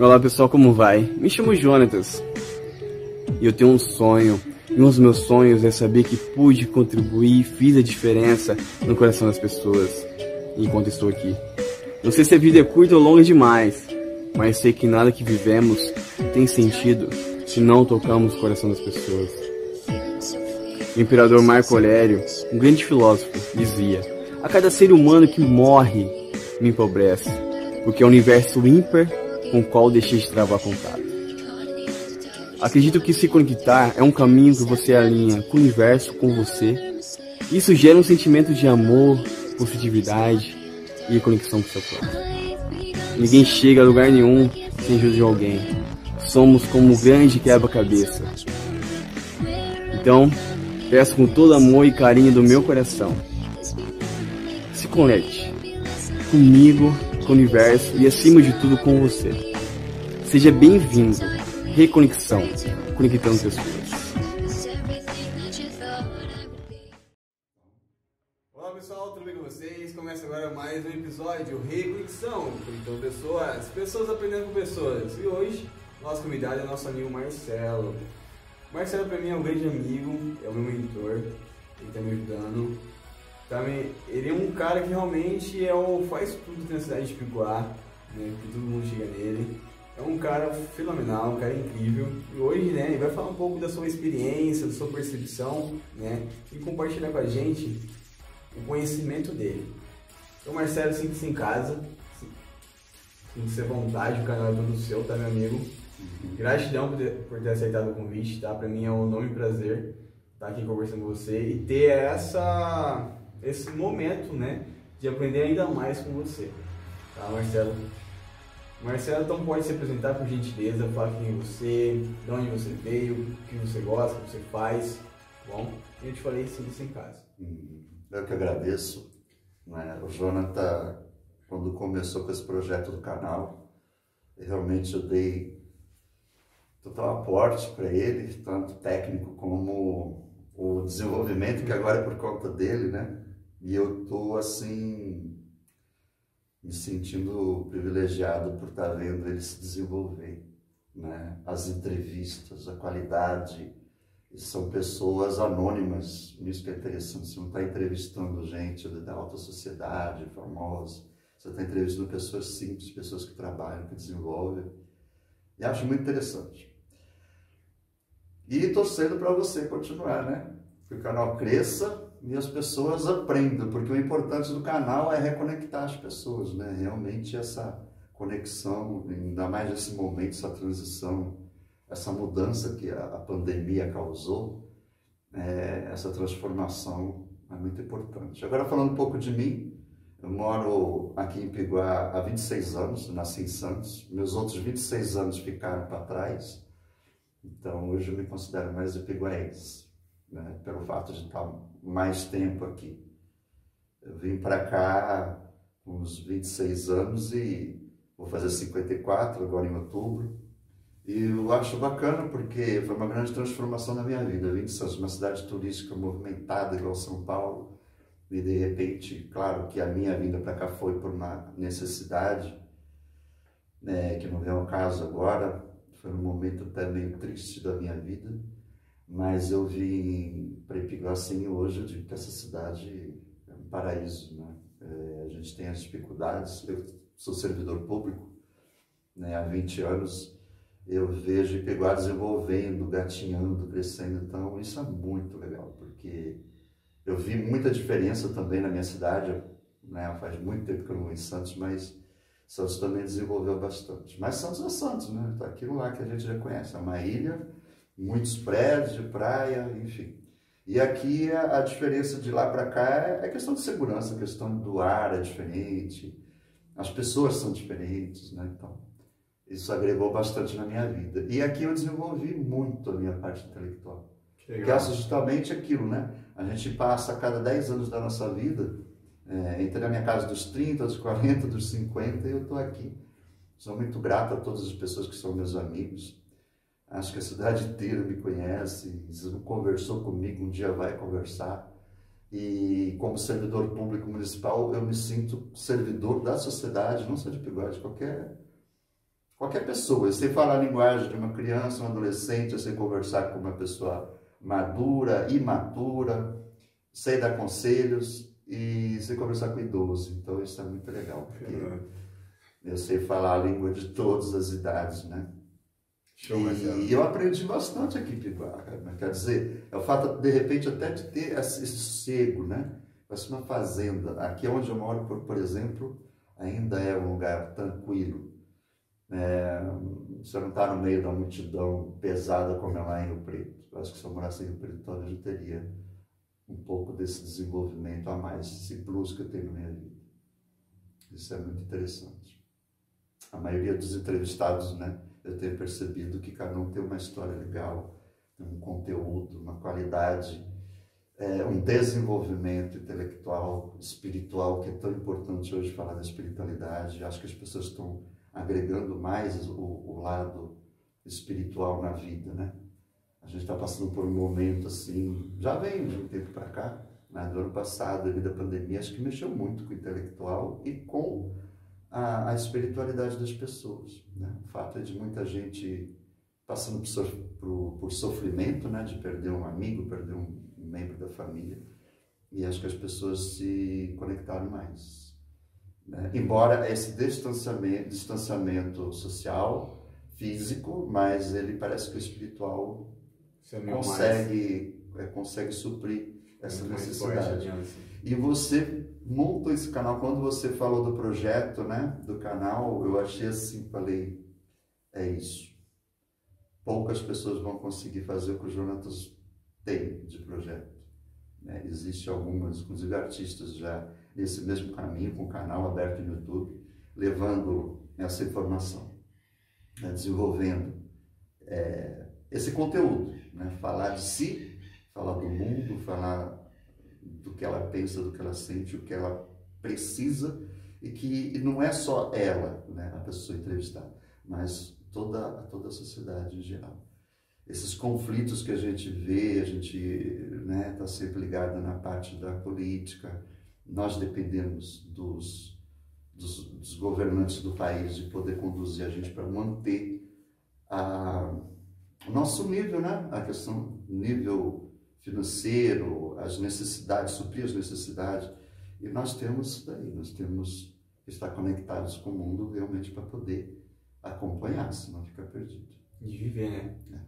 Olá pessoal, como vai? Me chamo Jonatas e eu tenho um sonho. E um dos meus sonhos é saber que pude contribuir fiz a diferença no coração das pessoas enquanto estou aqui. Não sei se a vida é curta ou longa demais, mas sei que nada que vivemos tem sentido se não tocamos o coração das pessoas. O imperador Marco Aurélio, um grande filósofo, dizia: A cada ser humano que morre me empobrece, porque é o universo ímpar com o qual deixei de travar contato. Acredito que se conectar é um caminho que você alinha com o universo, com você. Isso gera um sentimento de amor, positividade e conexão com o seu corpo. Ninguém chega a lugar nenhum sem ajuda de alguém. Somos como um grande quebra-cabeça. Então, peço com todo amor e carinho do meu coração. Se conecte comigo com o universo e, acima de tudo, com você. Seja bem-vindo. Reconexão, conectando pessoas. Olá pessoal, tudo bem com vocês? Começa agora mais um episódio Reconexão, conectando pessoas, pessoas aprendendo com pessoas. E hoje, nosso convidado é nosso amigo Marcelo. Marcelo para mim é um grande amigo, é o meu mentor, ele está me ajudando também, ele é um cara que realmente é o, faz tudo na cidade de Picuá, né, que todo mundo chega nele. É um cara fenomenal, um cara incrível. E hoje, né, ele vai falar um pouco da sua experiência, da sua percepção, né, e compartilhar com a gente o conhecimento dele. Então, Marcelo, sinta-se em casa, sinta-se à vontade, o canal é todo seu, tá, meu amigo? Uhum. Gratidão por ter, por ter aceitado o convite, tá? Para mim é um enorme prazer estar aqui conversando com você e ter essa esse momento, né, de aprender ainda mais com você. Tá, Marcelo? Marcelo, então pode se apresentar por gentileza, falar quem é você, de onde você veio, o que você gosta, o que você faz, tá bom? Eu te falei sim, em casa. Hum, eu que agradeço. Né? O Jonathan, quando começou com esse projeto do canal, realmente eu dei total aporte para ele, tanto técnico como o desenvolvimento, que agora é por conta dele, né? E eu tô assim me sentindo privilegiado por estar tá vendo ele se desenvolver, né? As entrevistas, a qualidade, são pessoas anônimas, isso que é interessante, você não está entrevistando gente da alta sociedade, famosa, você está entrevistando pessoas simples, pessoas que trabalham, que desenvolvem, e acho muito interessante. E torcendo para você continuar, né? Que o canal cresça, e as pessoas aprendam, porque o importante do canal é reconectar as pessoas, né? Realmente essa conexão, ainda mais nesse momento, essa transição, essa mudança que a, pandemia causou, é, essa transformação é muito importante. Agora falando um pouco de mim, eu moro aqui em Piguá há 26 anos, nasci em Santos, meus outros 26 anos ficaram para trás, então hoje eu me considero mais ipiguaense né, pelo fato de estar mais tempo aqui. Eu vim para cá com uns 26 anos e vou fazer 54 agora em outubro. E eu acho bacana porque foi uma grande transformação na minha vida. Eu vim de uma cidade turística movimentada igual São Paulo, e de repente, claro que a minha vinda para cá foi por uma necessidade, né, que não é o caso agora, foi um momento até meio triste da minha vida mas eu vim para Ipiguaçu hoje, eu digo que essa cidade é um paraíso, né? É, a gente tem as dificuldades, eu sou servidor público, né? há 20 anos, eu vejo Ipiguá desenvolvendo, gatinhando, crescendo, então isso é muito legal, porque eu vi muita diferença também na minha cidade, né? faz muito tempo que eu não vou em Santos, mas Santos também desenvolveu bastante. Mas Santos é Santos, né? Tá aquilo lá que a gente já conhece, é uma ilha muitos prédios de praia, enfim. E aqui a, a diferença de lá para cá é, é questão de segurança, a questão do ar é diferente, as pessoas são diferentes, né? Então, isso agregou bastante na minha vida. E aqui eu desenvolvi muito a minha parte intelectual. Que, que é justamente aquilo, né? A gente passa a cada 10 anos da nossa vida, é, entre a minha casa dos 30, dos 40, dos 50, e eu estou aqui. Sou muito grato a todas as pessoas que são meus amigos, Acho que a cidade inteira me conhece, conversou comigo, um dia vai conversar. E como servidor público municipal, eu me sinto servidor da sociedade, não só de Piguá, de qualquer, qualquer pessoa. Eu sei falar a linguagem de uma criança, um adolescente, eu sei conversar com uma pessoa madura, imatura, sei dar conselhos e sei conversar com idoso. Então isso é muito legal, porque eu sei falar a língua de todas as idades, né? Show, e eu aprendi bastante aqui em Piguá, quer dizer, é o fato, de repente, até de ter esse sossego, né? Parece uma fazenda. Aqui onde eu moro, por, por exemplo, ainda é um lugar tranquilo. É, você não está no meio da multidão pesada como é lá em Rio Preto. Eu acho que se eu morasse em Rio Preto, talvez eu teria um pouco desse desenvolvimento a mais, esse plus que eu tenho na minha vida. Isso é muito interessante. A maioria dos entrevistados, né, eu tenho percebido que cada um tem uma história legal, tem um conteúdo, uma qualidade, é, um desenvolvimento intelectual, espiritual, que é tão importante hoje falar da espiritualidade. Acho que as pessoas estão agregando mais o, o lado espiritual na vida, né? A gente está passando por um momento assim, já vem de um tempo para cá, né, do ano passado, devido à pandemia, acho que mexeu muito com o intelectual e com a, a espiritualidade das pessoas. Né? O fato é de muita gente passando por, por, sofrimento, né, de perder um amigo, perder um membro da família, e acho que as pessoas se conectaram mais. Né? Embora esse distanciamento, distanciamento social, físico, mas ele parece que o espiritual consegue, é, consegue suprir essa necessidade. Assim. E você monta esse canal. Quando você falou do projeto, né, do canal, eu achei assim, falei, é isso. Poucas pessoas vão conseguir fazer o que o Jonatas tem de projeto. Né? Existem algumas, inclusive artistas já nesse mesmo caminho, com canal aberto no YouTube, levando essa informação, né? desenvolvendo é, esse conteúdo, né? falar de si, falar do mundo, falar do que ela pensa, do que ela sente, o que ela precisa e que e não é só ela, né, a pessoa entrevistada, mas toda, toda a sociedade em geral. Esses conflitos que a gente vê, a gente está né, tá sempre ligado na parte da política, nós dependemos dos, dos, dos governantes do país de poder conduzir a gente para manter a, o nosso nível, né? a questão nível financeiro, as necessidades, suprir as necessidades. E nós temos daí, nós temos que estar conectados com o mundo realmente para poder acompanhar, senão fica perdido. De viver, né?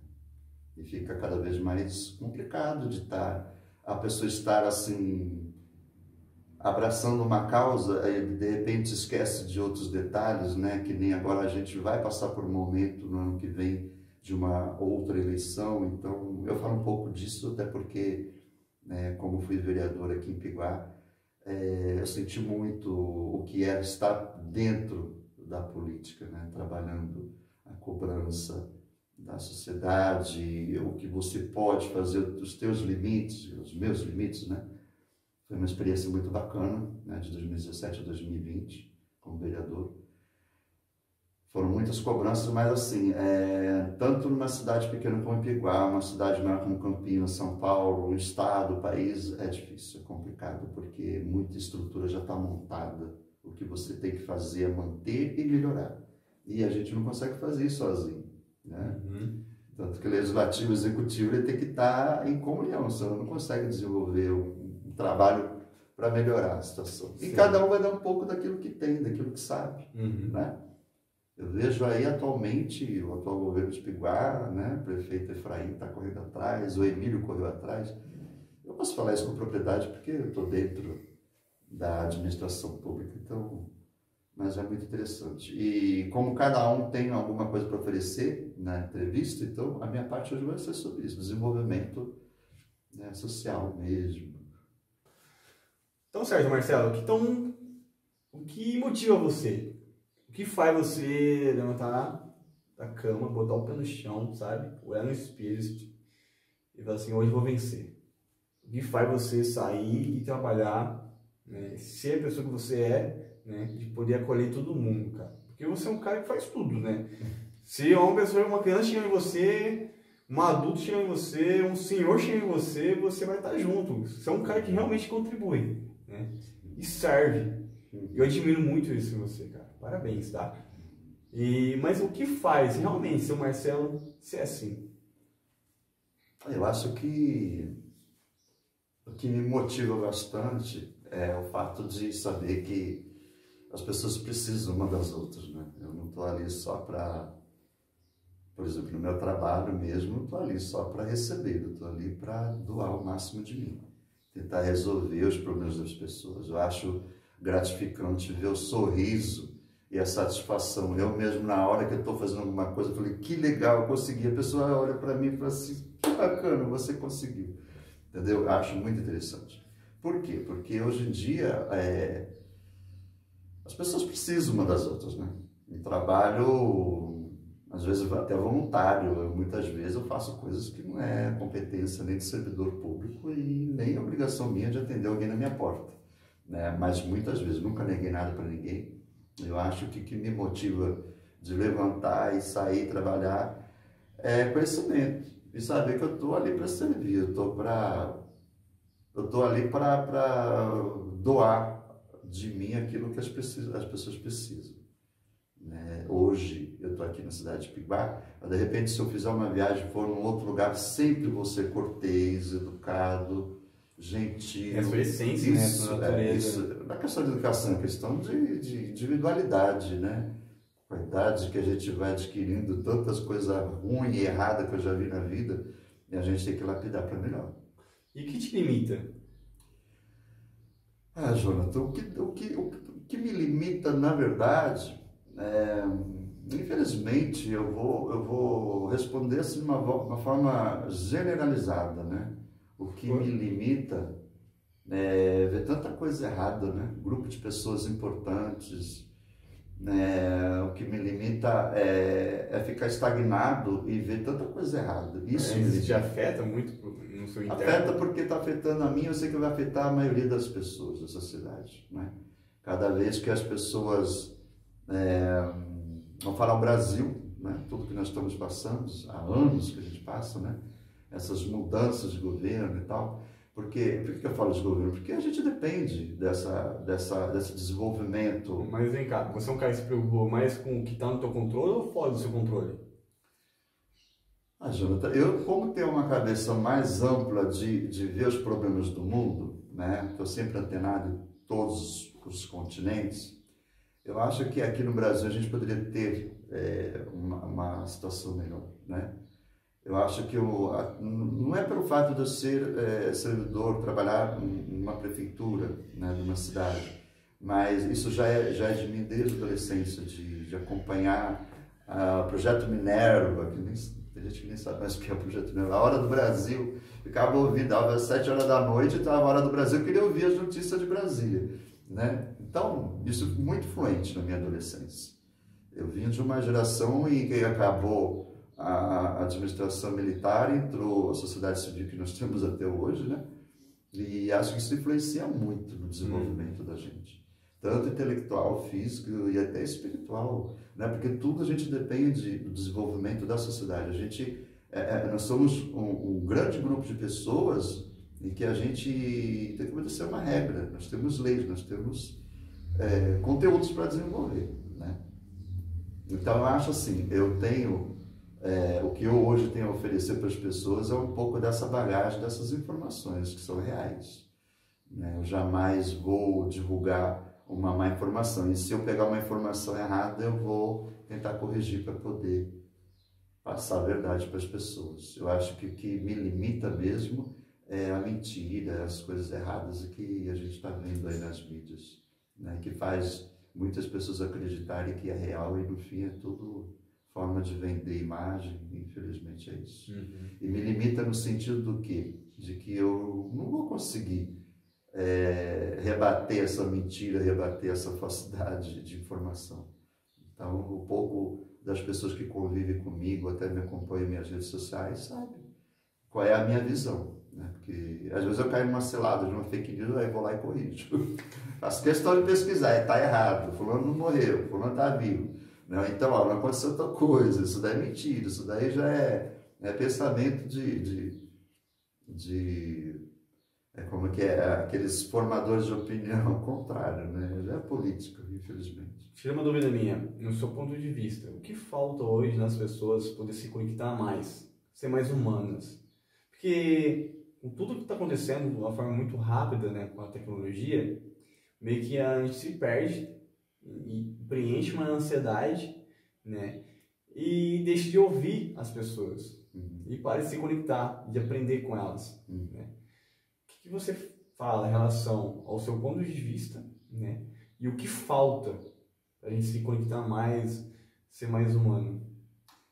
É. E fica cada vez mais complicado de estar, a pessoa estar assim, abraçando uma causa e de repente esquece de outros detalhes, né? Que nem agora a gente vai passar por um momento no ano que vem de uma outra eleição. Então, eu falo um pouco disso, até porque, né, como fui vereador aqui em Piguá, é, eu senti muito o que era estar dentro da política, né, trabalhando a cobrança da sociedade, o que você pode fazer, os teus limites, os meus limites, né? Foi uma experiência muito bacana, né, de 2017 a 2020, como vereador. Foram muitas cobranças, mas assim, é, tanto numa cidade pequena como Piguá, uma cidade maior como Campinas, São Paulo, o estado, o país, é difícil, é complicado, porque muita estrutura já está montada. O que você tem que fazer é manter e melhorar. E a gente não consegue fazer isso sozinho. Né? Uhum. Tanto que o legislativo e o executivo ele tem que estar tá em comunhão, senão não consegue desenvolver um, um trabalho para melhorar a situação. Sim. E cada um vai dar um pouco daquilo que tem, daquilo que sabe. Uhum. Né? Eu vejo aí atualmente o atual governo de Piguá, né, o prefeito Efraim está correndo atrás, o Emílio correu atrás. Eu posso falar isso com propriedade porque eu estou dentro da administração pública, então, mas é muito interessante. E como cada um tem alguma coisa para oferecer na entrevista, então a minha parte hoje vai ser sobre isso, desenvolvimento né, social mesmo. Então, Sérgio Marcelo, então, o que motiva você o que faz você levantar da cama, botar o pé no chão, sabe? Olhar no espelho e falar assim, hoje eu vou vencer. O que faz você sair e trabalhar, né? ser a pessoa que você é, né? De poder acolher todo mundo, cara. Porque você é um cara que faz tudo, né? Se uma pessoa, uma criança chega em você, um adulto chega em você, um senhor chega em você, você vai estar junto. Você é um cara que realmente contribui, né? E serve. Eu admiro muito isso em você, cara. Parabéns, tá? E, mas o que faz realmente seu Marcelo ser assim? Eu acho que o que me motiva bastante é o fato de saber que as pessoas precisam uma das outras, né? Eu não estou ali só para, por exemplo, no meu trabalho mesmo, não estou ali só para receber, eu estou ali para doar o máximo de mim, tentar resolver os problemas das pessoas. Eu acho gratificante ver o sorriso e a satisfação. Eu mesmo, na hora que eu estou fazendo alguma coisa, falei, que legal, eu consegui. A pessoa olha para mim e fala assim, que bacana, você conseguiu. Entendeu? Eu acho muito interessante. Por quê? Porque hoje em dia é, as pessoas precisam uma das outras, né? Trabalho, às vezes até voluntário, eu, muitas vezes eu faço coisas que não é competência nem de servidor público e nem obrigação minha de atender alguém na minha porta. Né? Mas muitas vezes, nunca neguei nada para ninguém. Eu acho que o que me motiva de levantar e sair trabalhar é conhecimento e saber que eu estou ali para servir, eu estou para eu estou ali para doar de mim aquilo que as, pessoas, as pessoas precisam. Né? Hoje eu estou aqui na cidade de Piguá, mas de repente se eu fizer uma viagem for num outro lugar, sempre vou ser cortês, educado, gentil. É a sua essência, isso, né? É, isso. Na questão de educação, é questão de, de individualidade, né? Com a idade que a gente vai adquirindo tantas coisas ruins e erradas que eu já vi na vida, e a gente tem que lapidar para melhor. E o que te limita? Ah, Jonathan, o que, o que, o que me limita, na verdade, é, infelizmente, eu vou, eu vou responder assim de uma, uma forma generalizada, né? O que me limita é ver tanta coisa errada, né? Grupo de pessoas importantes, né? o que me limita é, é, ficar estagnado e ver tanta coisa errada. Isso, é, isso te afeta muito no seu interno? Afeta porque está afetando a mim, eu sei que vai afetar a maioria das pessoas da sociedade. Né? Cada vez que as pessoas, é, vamos falar o Brasil, né? tudo que nós estamos passando, há anos que a gente passa, né? Essas mudanças de governo e tal. Porque, por que eu falo de governo? Porque a gente depende dessa, dessa, desse desenvolvimento. Mas vem cá, você é um cara que se preocupa mais com o que está no teu controle ou fora do seu controle? Ah, Jonathan, eu como tenho uma cabeça mais ampla de, de ver os problemas do mundo, né? Estou sempre antenado em todos os continentes. Eu acho que aqui no Brasil a gente poderia ter é, uma, uma situação melhor, né? Eu acho que eu, não é pelo fato de eu ser é, servidor, trabalhar numa prefeitura, né, numa cidade, mas isso já é, já é de mim desde a adolescência, de, de acompanhar ah, o uh, projeto Minerva, que nem, tem gente que nem sabe mais o que é o projeto Minerva, a Hora do Brasil, ficava ouvindo, às sete horas da noite, estava a Hora do Brasil, eu queria ouvir as notícias de Brasília. Né? Então, isso muito fluente na minha adolescência. Eu vim de uma geração em que acabou a administração militar entrou a sociedade civil que nós temos até hoje, né? E acho que isso influencia muito no desenvolvimento hum. da gente, tanto intelectual, físico e até espiritual, né? Porque tudo a gente depende do desenvolvimento da sociedade. A gente, é, é nós somos um, um, grande grupo de pessoas em que a gente tem que obedecer uma regra. Nós temos leis, nós temos é, conteúdos para desenvolver, né? Então eu acho assim, eu tenho é, o que eu hoje tenho a oferecer para as pessoas é um pouco dessa bagagem, dessas informações que são reais. Né? Eu jamais vou divulgar uma má informação. E se eu pegar uma informação errada, eu vou tentar corrigir para poder passar a verdade para as pessoas. Eu acho que o que me limita mesmo é a mentira, as coisas erradas que a gente está vendo aí nas mídias, né? que faz muitas pessoas acreditarem que é real e no fim é tudo forma de vender imagem, infelizmente é isso. Uhum. E me limita no sentido do quê? De que eu não vou conseguir é, rebater essa mentira, rebater essa falsidade de informação. Então, o pouco das pessoas que convivem comigo, até me acompanham em minhas redes sociais, sabe qual é a minha visão. Né? Porque às vezes eu caio numa selada de uma fake news, aí vou lá e corrijo. Faço questão de pesquisar, está errado, fulano não morreu, fulano está vivo. Não, então, ó, não aconteceu tal coisa, isso daí é mentira, isso daí já é, é pensamento de, de, de É como que é aqueles formadores de opinião contrário, né? É política, infelizmente. Tira uma dúvida minha, no seu ponto de vista, o que falta hoje nas pessoas poder se conectar mais, ser mais humanas? Porque com tudo que está acontecendo de uma forma muito rápida, né, com a tecnologia, meio que a gente se perde e preenche uma ansiedade, né, e deixa de ouvir as pessoas uhum. e para de se conectar, de aprender com elas, uhum. né? O que, que você fala em relação ao seu ponto de vista, né, e o que falta para a gente se conectar mais, ser mais humano?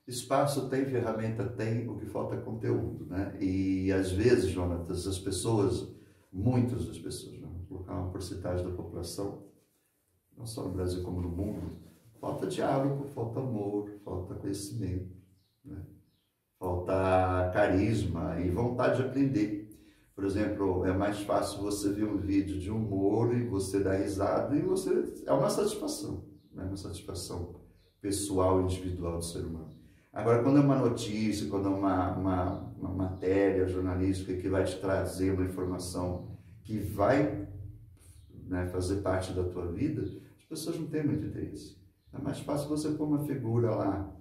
Espaço tem, ferramenta tem, o que falta é conteúdo, né? E às vezes, Jonatas, as pessoas, muitas das pessoas, né? vou colocar uma porcentagem da população, não só no Brasil como no mundo, falta diálogo, falta amor, falta conhecimento, né? falta carisma e vontade de aprender. Por exemplo, é mais fácil você ver um vídeo de humor e você dar risada e você é uma satisfação, né? uma satisfação pessoal, individual do ser humano. Agora, quando é uma notícia, quando é uma, uma, uma matéria jornalística que vai te trazer uma informação que vai né, fazer parte da tua vida, pessoas não têm muito interesse. É mais fácil você pôr uma figura lá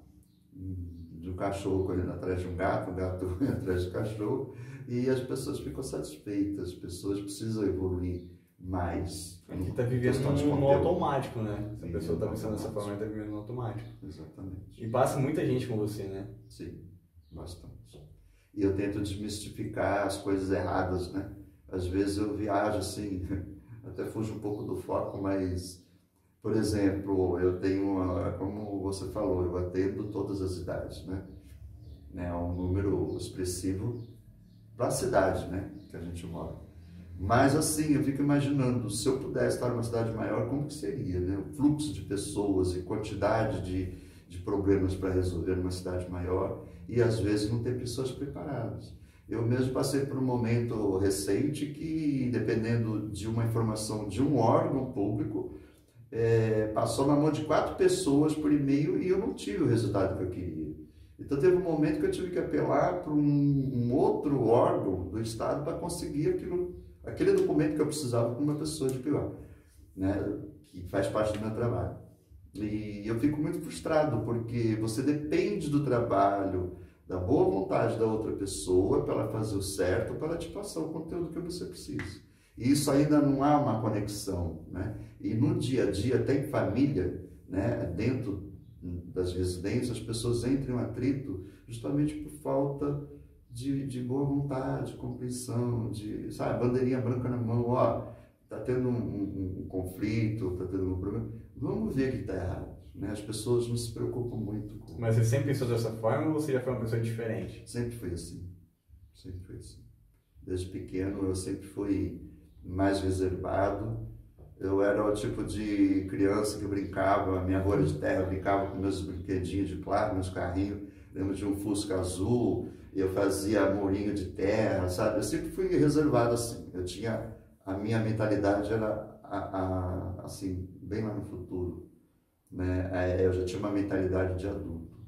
de um cachorro correndo atrás de um gato, um gato correndo atrás de um cachorro, e as pessoas ficam satisfeitas, as pessoas precisam evoluir mais. Aqui é está vivendo no, no automático, né? Se a pessoa está pensando dessa forma, está vivendo no automático. Exatamente. E passa muita gente com você, né? Sim, bastante. E eu tento desmistificar as coisas erradas, né? Às vezes eu viajo assim, até fujo um pouco do foco, mas, por exemplo, eu tenho, como você falou, eu atendo todas as idades, né? É um número expressivo para a cidade, né? Que a gente mora. Mas assim, eu fico imaginando, se eu pudesse estar numa cidade maior, como que seria, né? O fluxo de pessoas e quantidade de, de problemas para resolver numa cidade maior e às vezes não ter pessoas preparadas. Eu mesmo passei por um momento recente que, dependendo de uma informação de um órgão público, é, passou na mão de quatro pessoas por e-mail e eu não tive o resultado que eu queria. Então teve um momento que eu tive que apelar para um, um outro órgão do Estado para conseguir aquilo aquele documento que eu precisava para uma pessoa de pior, né, que faz parte do meu trabalho. E eu fico muito frustrado porque você depende do trabalho, da boa vontade da outra pessoa para ela fazer o certo, para te passar o conteúdo que você precisa. E isso ainda não há uma conexão, né? E no dia a dia tem família, né? Dentro das residências, as pessoas entram em atrito justamente por falta de, de boa vontade, compreensão, de, sabe, bandeirinha branca na mão, ó, tá tendo um, um, um conflito, tá tendo um problema, vamos ver o que está errado. Né? As pessoas não se preocupam muito com... Mas você sempre pensou dessa forma ou você já foi uma pessoa diferente? Sempre foi assim, sempre foi assim. Desde pequeno eu sempre fui mais reservado, eu era o tipo de criança que brincava, minha rua de terra, brincava com meus brinquedinhos de plástico, meus carrinhos, lembro de um Fusca azul, eu fazia murinho de terra, sabe? Eu sempre fui reservado assim. Eu tinha a minha mentalidade era a, a, assim bem lá no futuro, né? Eu já tinha uma mentalidade de adulto.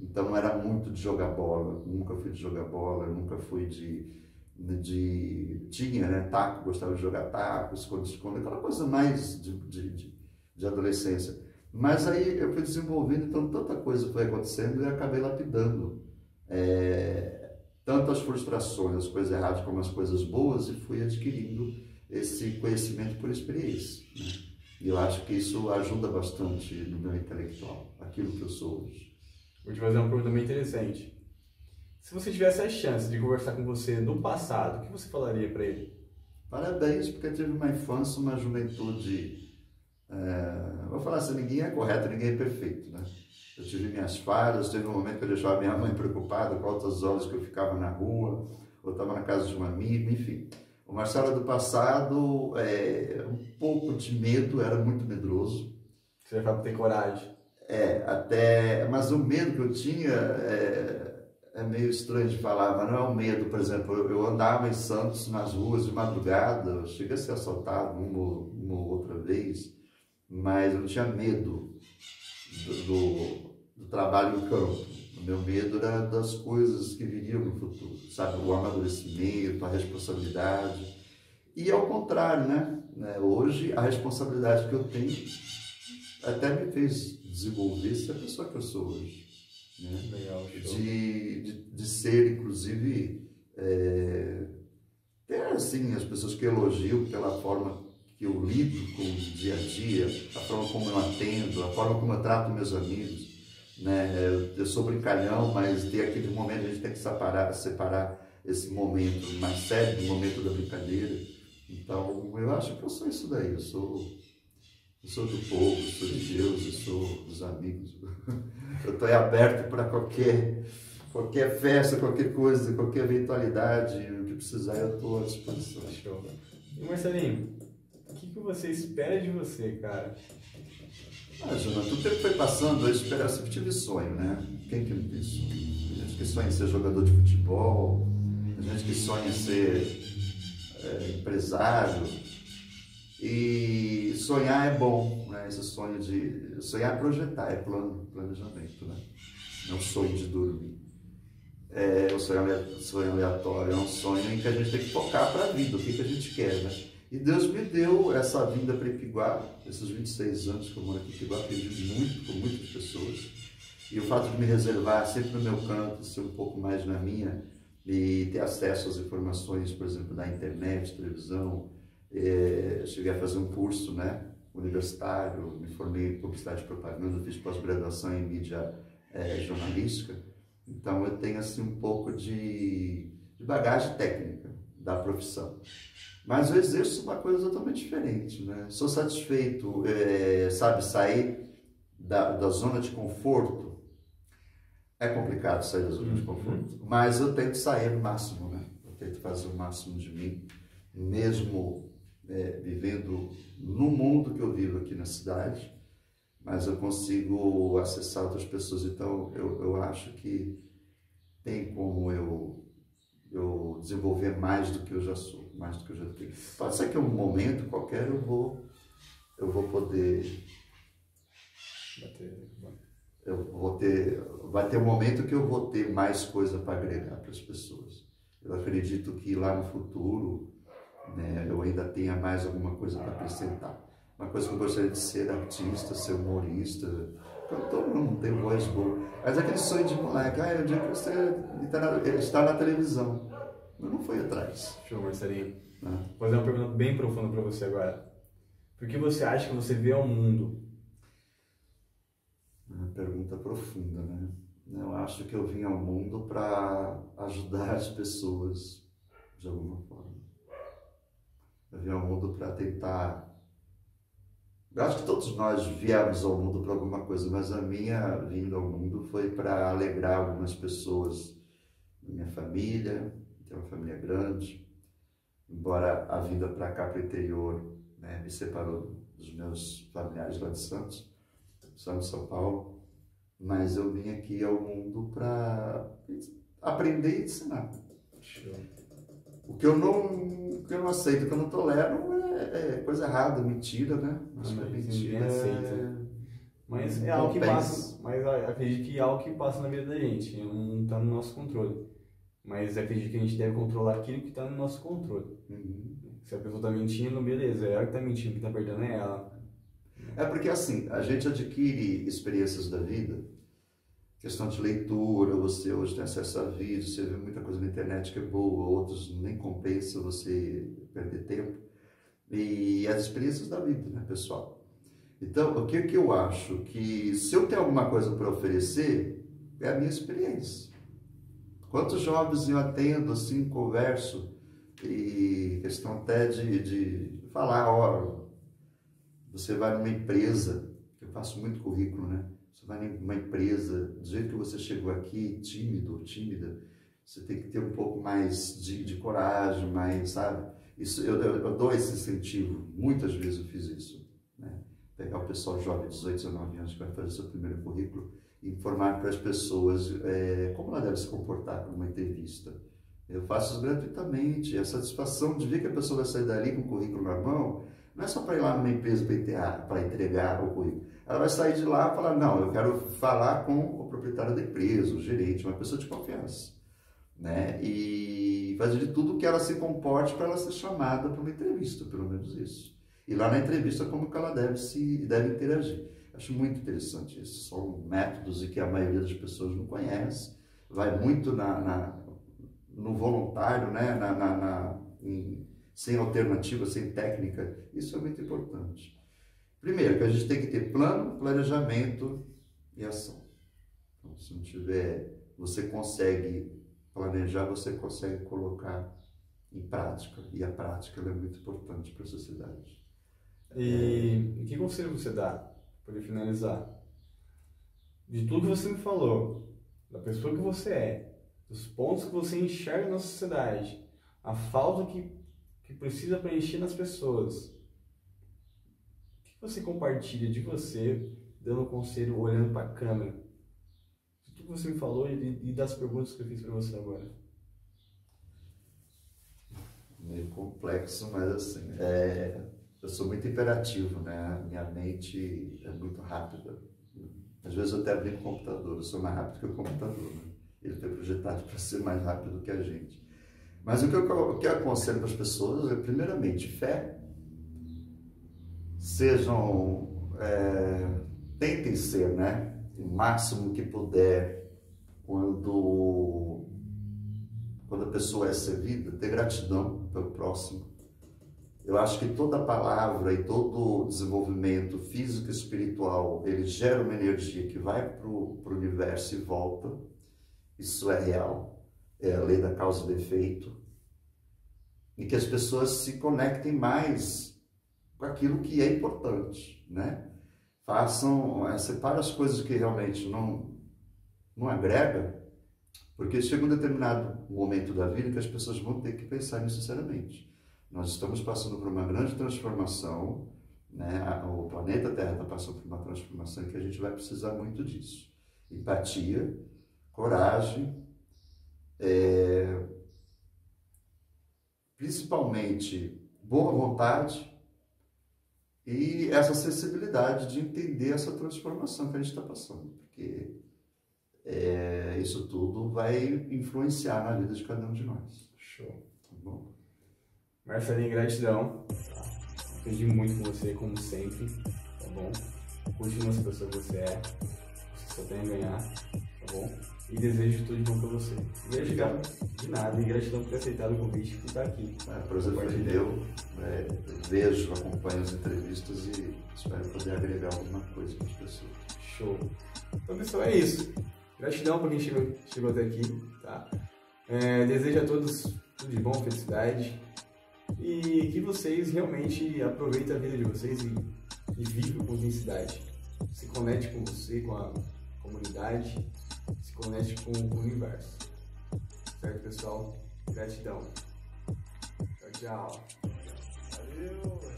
Então era muito de jogar bola. Nunca fui de jogar bola, nunca fui de de tinha, né? Taco, gostava de jogar taco, esconde, esconde, aquela coisa mais de, de, de, de adolescência. Mas aí eu fui desenvolvendo, então tanta coisa foi acontecendo e acabei lapidando é, tanto as frustrações, as coisas erradas como as coisas boas e fui adquirindo esse conhecimento por experiência. Né? E eu acho que isso ajuda bastante no meu intelectual, aquilo que eu sou hoje. Vou te fazer uma pergunta bem interessante. Se você tivesse a chance de conversar com você no passado, o que você falaria para ele? Parabéns, porque eu tive uma infância, uma juventude. É, vou falar assim: ninguém é correto, ninguém é perfeito, né? Eu tive minhas falhas, teve um momento que eu deixava minha mãe preocupada com altas horas que eu ficava na rua, ou estava na casa de um amigo, enfim. O Marcelo do passado, é, um pouco de medo, era muito medroso. Você já ter coragem. É, até, mas o medo que eu tinha é, é, meio estranho de falar, mas não é um medo, por exemplo, eu, andava em Santos nas ruas de madrugada, eu cheguei a ser assaltado uma, uma outra vez, mas eu não tinha medo do, do trabalho em campo. O meu medo era das coisas que viriam no futuro, sabe? O amadurecimento, a responsabilidade. E ao contrário, né? né? Hoje a responsabilidade que eu tenho até me fez desenvolver ser a pessoa que eu sou hoje. Né? De, de, de, ser, inclusive, é, ter assim, as pessoas que elogiam pela forma que eu lido com o dia a dia, a forma como eu atendo, a forma como eu trato meus amigos. Né? Eu sou brincalhão, mas tem aquele momento a gente tem que separar, separar esse momento mais sério do momento da brincadeira. Então, eu acho que eu sou isso daí. Eu sou, eu sou do povo, eu sou de Deus, eu sou dos amigos. Eu estou aberto para qualquer, qualquer festa, qualquer coisa, qualquer eventualidade. O que precisar, eu estou à disposição. Show. E Marcelinho, o que, que você espera de você, cara? Ah, Jonathan, o tempo foi passando, eu esperava, sempre tive sonho, né? Quem que não tem sonho? Tem gente que sonha em ser jogador de futebol, tem gente que sonha em ser é, empresário. E sonhar é bom, né? Esse sonho de. Sonhar é projetar, é plano, planejamento, né? Não sonho de dormir. É, sonho, sonho aleatório é um sonho em que a gente tem que focar para a vida, o que, que a gente quer, né? E Deus me deu essa vinda para Ipiguá, esses 26 anos que eu moro aqui em Ipiguá, aprendi muito com muitas pessoas. E o fato de me reservar sempre no meu canto, ser um pouco mais na minha, e ter acesso às informações, por exemplo, da internet, televisão. É, cheguei a fazer um curso né, universitário, me formei em publicidade e propaganda, fiz pós-graduação em mídia é, jornalística. Então eu tenho assim um pouco de, de bagagem técnica da profissão. Mas eu exerço uma coisa totalmente diferente, né? Sou satisfeito, é, sabe, sair da, da zona de conforto. É complicado sair da zona de uhum. conforto, mas eu tento sair no máximo, né? Eu tento fazer o máximo de mim, mesmo é, vivendo no mundo que eu vivo aqui na cidade, mas eu consigo acessar outras pessoas. Então, eu, eu acho que tem como eu, eu desenvolver mais do que eu já sou mais do que eu já tenho. Pode ser que em um momento qualquer eu vou, eu vou poder. Eu vou ter. Vai ter um momento que eu vou ter mais coisa para agregar para as pessoas. Eu acredito que lá no futuro né, eu ainda tenha mais alguma coisa para acrescentar. Uma coisa que eu gostaria de ser artista, ser humorista. Todo mundo tem voz boa. Mas aquele sonho de moleque, ah, o dia que você está na televisão. Eu não fui atrás. Show, Marcelinho. Ah. Vou fazer uma pergunta bem profunda para você agora. Por que você acha que você vê ao mundo? Uma pergunta profunda, né? Eu acho que eu vim ao mundo para ajudar as pessoas de alguma forma. Vim ao mundo para tentar. Eu acho que todos nós viemos ao mundo para alguma coisa, mas a minha vinda ao mundo foi para alegrar algumas pessoas, minha família, tenho uma família grande, embora a vinda para cá, para o interior, né, me separou dos meus familiares lá de Santos, Santos, São Paulo, mas eu vim aqui ao mundo para aprender e ensinar. O que eu não, que eu não aceito, o que eu não tolero é, é coisa errada, mentira, né? Acho que a mentira é... Mas é algo que passa, mas acredito que é algo que passa na vida da gente, não está no nosso controle. Mas acredito que a gente deve controlar aquilo que está no nosso controle. Uhum. Se a pessoa está mentindo, beleza, é ela que está mentindo, que está perdendo é ela. É porque assim, a gente adquire experiências da vida, questão de leitura, você hoje tem acesso a vídeos, você vê muita coisa na internet que é boa, outros nem compensa você perder tempo. E as experiências da vida, né, pessoal? Então, o que, que eu acho? Que se eu tenho alguma coisa para oferecer, é a minha experiência. Quantos jovens eu atendo, assim, converso, e questão até de, de falar, ó, você vai numa empresa, eu faço muito currículo, né? Você vai numa empresa, do jeito que você chegou aqui, tímido ou tímida, você tem que ter um pouco mais de, de coragem, mais, sabe? Isso, eu, eu, dou esse incentivo, muitas vezes eu fiz isso, né? Pegar o pessoal jovem, 18, 19 anos, que vai fazer seu primeiro currículo, informar para as pessoas é, como ela deve se comportar numa entrevista. Eu faço isso gratuitamente. A satisfação de ver que a pessoa vai sair dali com o currículo na mão, não é só para ir lá numa empresa para entregar o currículo. Ela vai sair de lá e falar: não, eu quero falar com o proprietário da empresa, o gerente, uma pessoa de confiança. né? E fazer de tudo que ela se comporte para ela ser chamada para uma entrevista, pelo menos isso. E lá na entrevista como que ela deve se deve interagir. Acho muito interessante isso. São métodos que a maioria das pessoas não conhece. Vai muito na, na no voluntário, né? na, na, na em, sem alternativa, sem técnica. Isso é muito importante. Primeiro, que a gente tem que ter plano, planejamento e ação. Então, se não tiver, você consegue planejar, você consegue colocar em prática. E a prática é muito importante para a sociedade. E que conselho você dá, para finalizar? De tudo que você me falou, da pessoa que você é, dos pontos que você enxerga na sociedade, a falta que, precisa preencher nas pessoas, o que você compartilha de você, dando um conselho, olhando para a câmera? Tudo que você me falou e, das perguntas que eu fiz para você agora. Meio complexo, mas assim, é, eu sou muito imperativo, né? Minha mente é muito rápida. Às vezes eu até abro o computador, eu sou mais rápido que o computador. Né? Ele foi projetado para ser mais rápido que a gente. Mas o que eu, o que eu aconselho para as pessoas é, primeiramente, fé. Sejam, é, tentem ser, né? O máximo que puder, quando, quando a pessoa é servida, ter gratidão pelo próximo eu acho que toda palavra e todo desenvolvimento físico e espiritual, ele gera uma energia que vai para o universo e volta. Isso é real. É a lei da causa e do efeito. E que as pessoas se conectem mais com aquilo que é importante, né? Façam, é, separem as coisas que realmente não, não agrega, porque chega um determinado momento da vida que as pessoas vão ter que pensar nisso sinceramente. Nós estamos passando por uma grande transformação, né? o planeta Terra está passando por uma transformação que a gente vai precisar muito disso. Empatia, coragem, é... principalmente boa vontade e essa sensibilidade de entender essa transformação que a gente está passando, porque é, isso tudo vai influenciar na vida de cada um de nós. Show. Tá bom? Marcelinho, gratidão. Aprendi muito com você, como sempre, tá bom? Continua essa pessoa que você é. Você só tem a ganhar, tá bom? E desejo tudo de bom pra você. Gratidão de nada e gratidão por ter aceitado o convite e por estar aqui. É, prazer foi meu. É, vejo, acompanho as entrevistas e espero poder agregar alguma coisa para as pessoas. Show. Então, pessoal, é isso. Gratidão por quem chegou, chegou até aqui, tá? É, desejo a todos tudo de bom, felicidade e que vocês realmente aproveitem a vida de vocês e, e vivam com intensidade. Se conecte com você, com a comunidade, se conecte com, o universo. Certo, pessoal? Gratidão. Tchau, tchau. Valeu!